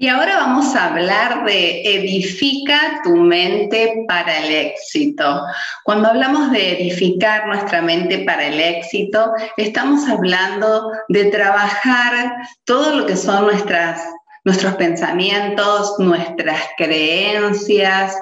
Y ahora vamos a hablar de edifica tu mente para el éxito. Cuando hablamos de edificar nuestra mente para el éxito, estamos hablando de trabajar todo lo que son nuestras, nuestros pensamientos, nuestras creencias,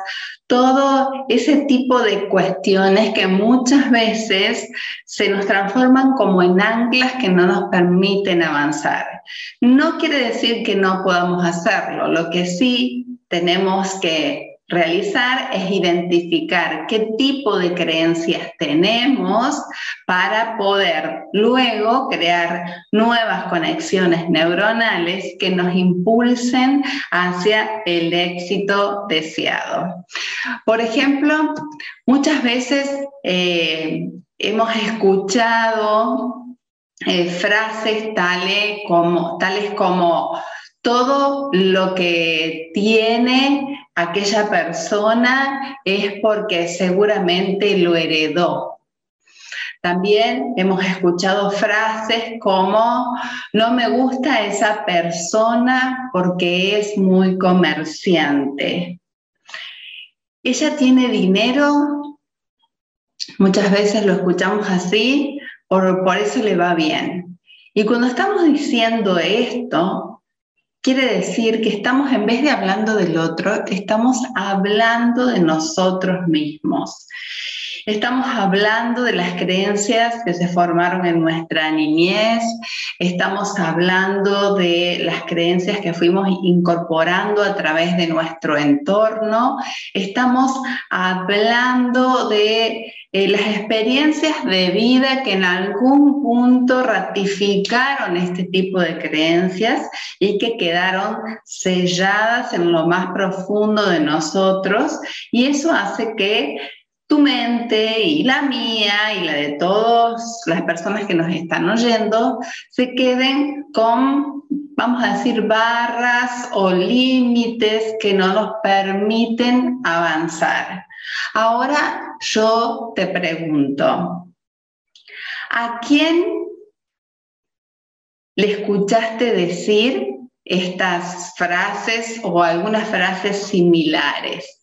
todo ese tipo de cuestiones que muchas veces se nos transforman como en anclas que no nos permiten avanzar. No quiere decir que no podamos hacerlo, lo que sí tenemos que realizar es identificar qué tipo de creencias tenemos para poder luego crear nuevas conexiones neuronales que nos impulsen hacia el éxito deseado. Por ejemplo, muchas veces eh, hemos escuchado eh, frases tales como, tales como todo lo que tiene aquella persona es porque seguramente lo heredó. También hemos escuchado frases como, no me gusta esa persona porque es muy comerciante. Ella tiene dinero, muchas veces lo escuchamos así, por, por eso le va bien. Y cuando estamos diciendo esto, Quiere decir que estamos, en vez de hablando del otro, estamos hablando de nosotros mismos. Estamos hablando de las creencias que se formaron en nuestra niñez, estamos hablando de las creencias que fuimos incorporando a través de nuestro entorno, estamos hablando de eh, las experiencias de vida que en algún punto ratificaron este tipo de creencias y que quedaron selladas en lo más profundo de nosotros. Y eso hace que tu mente y la mía y la de todas las personas que nos están oyendo se queden con, vamos a decir, barras o límites que no nos permiten avanzar. Ahora yo te pregunto, ¿a quién le escuchaste decir estas frases o algunas frases similares?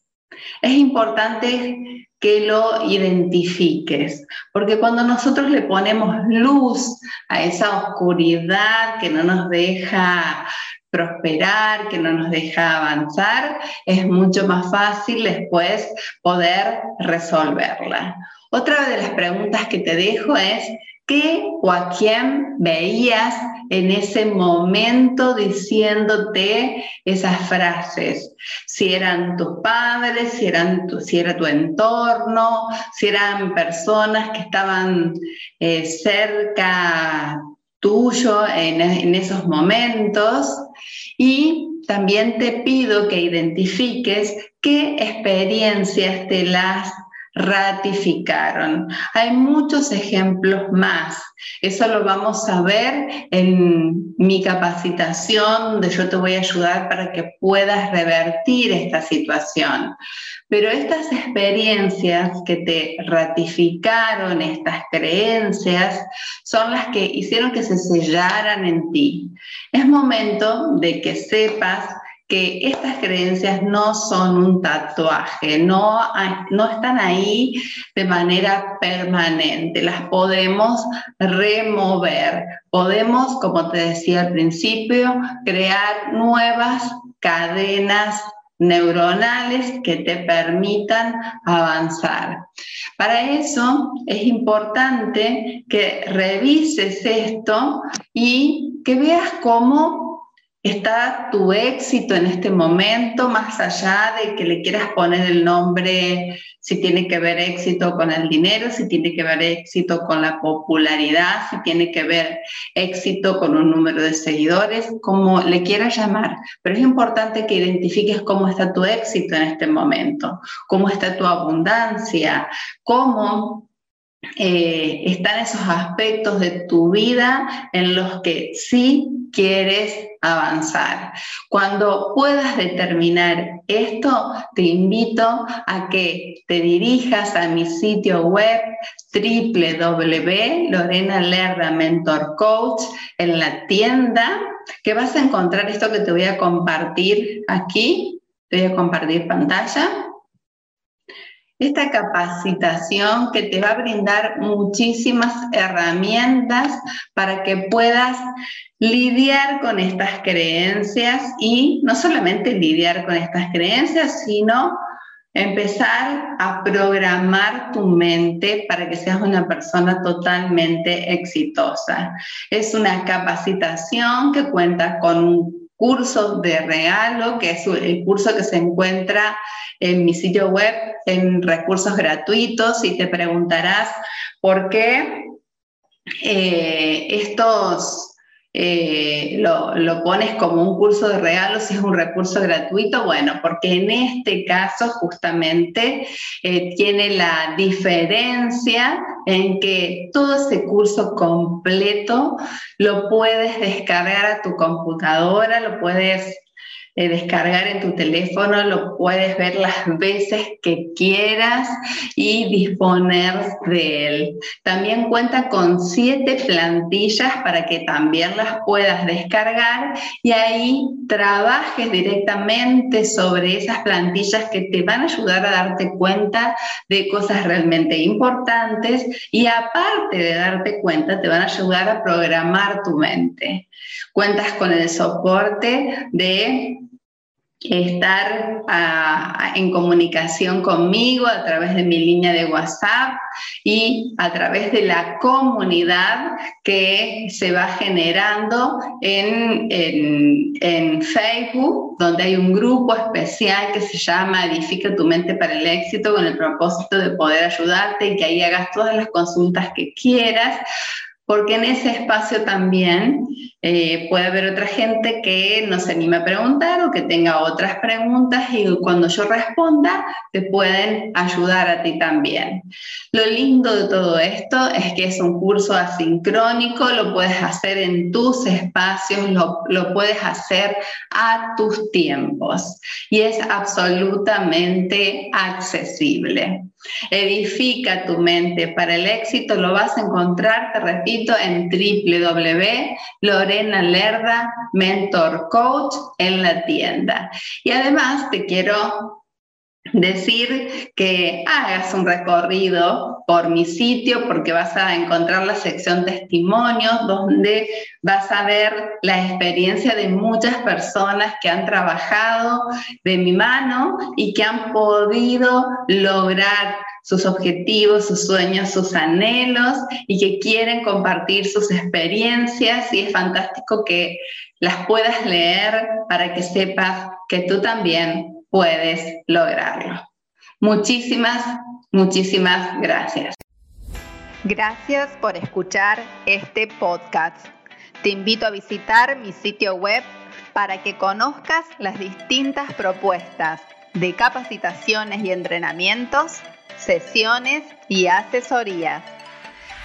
Es importante que lo identifiques, porque cuando nosotros le ponemos luz a esa oscuridad que no nos deja prosperar, que no nos deja avanzar, es mucho más fácil después poder resolverla. Otra de las preguntas que te dejo es, ¿qué o a quién veías en ese momento diciéndote esas frases? Si eran tus padres, si, eran si era tu entorno, si eran personas que estaban eh, cerca tuyo en, en esos momentos y también te pido que identifiques qué experiencias te las ratificaron. Hay muchos ejemplos más. Eso lo vamos a ver en mi capacitación, donde yo te voy a ayudar para que puedas revertir esta situación. Pero estas experiencias que te ratificaron, estas creencias, son las que hicieron que se sellaran en ti. Es momento de que sepas que estas creencias no son un tatuaje, no, no están ahí de manera permanente, las podemos remover, podemos, como te decía al principio, crear nuevas cadenas neuronales que te permitan avanzar. Para eso es importante que revises esto y que veas cómo está tu éxito en este momento, más allá de que le quieras poner el nombre, si tiene que ver éxito con el dinero, si tiene que ver éxito con la popularidad, si tiene que ver éxito con un número de seguidores, como le quieras llamar. Pero es importante que identifiques cómo está tu éxito en este momento, cómo está tu abundancia, cómo eh, están esos aspectos de tu vida en los que sí quieres avanzar. Cuando puedas determinar esto, te invito a que te dirijas a mi sitio web Lorena Lerda Mentor Coach en la tienda, que vas a encontrar esto que te voy a compartir aquí. Te voy a compartir pantalla esta capacitación que te va a brindar muchísimas herramientas para que puedas lidiar con estas creencias y no solamente lidiar con estas creencias, sino empezar a programar tu mente para que seas una persona totalmente exitosa. Es una capacitación que cuenta con un curso de regalo, que es el curso que se encuentra en mi sitio web en recursos gratuitos y te preguntarás por qué eh, estos eh, lo, pones como un curso de regalo si es un recurso gratuito? Bueno, porque en este caso justamente eh, tiene la diferencia en que todo ese curso completo lo puedes descargar a tu computadora, lo puedes eh, descargar en tu teléfono, lo puedes ver las veces que quieras y disponer de él. También cuenta con siete plantillas para que también las puedas descargar y ahí trabajes directamente sobre esas plantillas que te van a ayudar a darte cuenta de cosas realmente importantes y aparte de darte cuenta, te van a ayudar a programar tu mente. Cuentas con el soporte de estar en comunicación conmigo a través de mi línea de WhatsApp y a través de la comunidad que se va generando en, en Facebook, donde hay un grupo especial que se llama Edifica tu mente para el éxito con el propósito de poder ayudarte y que ahí hagas todas las consultas que quieras porque en ese espacio también eh, puede haber otra gente que no se anime a preguntar o que tenga otras preguntas y cuando yo responda te pueden ayudar a ti también. Lo lindo de todo esto es que es un curso asincrónico, lo puedes hacer en tus espacios, lo, lo puedes hacer a tus tiempos y es absolutamente accesible. Edifica tu mente para el éxito, lo vas a encontrar, te repito, en Lerda Mentor Coach en la tienda. Y además te quiero decir que hagas un recorrido por mi sitio porque vas a encontrar la sección testimonios donde vas a ver la experiencia de muchas personas que han trabajado de mi mano y que han podido lograr sus objetivos, sus sueños, sus anhelos y que quieren compartir sus experiencias y es fantástico que las puedas leer para que sepas que tú también puedes lograrlo. Muchísimas, muchísimas gracias. Gracias por escuchar este podcast. Te invito a visitar mi sitio web para que conozcas las distintas propuestas de capacitaciones y entrenamientos, sesiones y asesorías.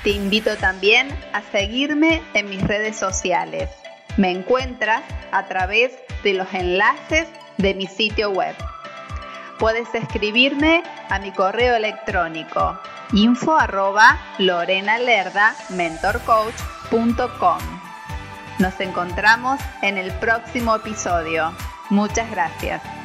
Te invito también a seguirme en mis redes sociales. Me encuentras a través de los enlaces de mi sitio web. Puedes escribirme a mi correo electrónico info arroba. Nos encontramos en el próximo episodio. Muchas gracias.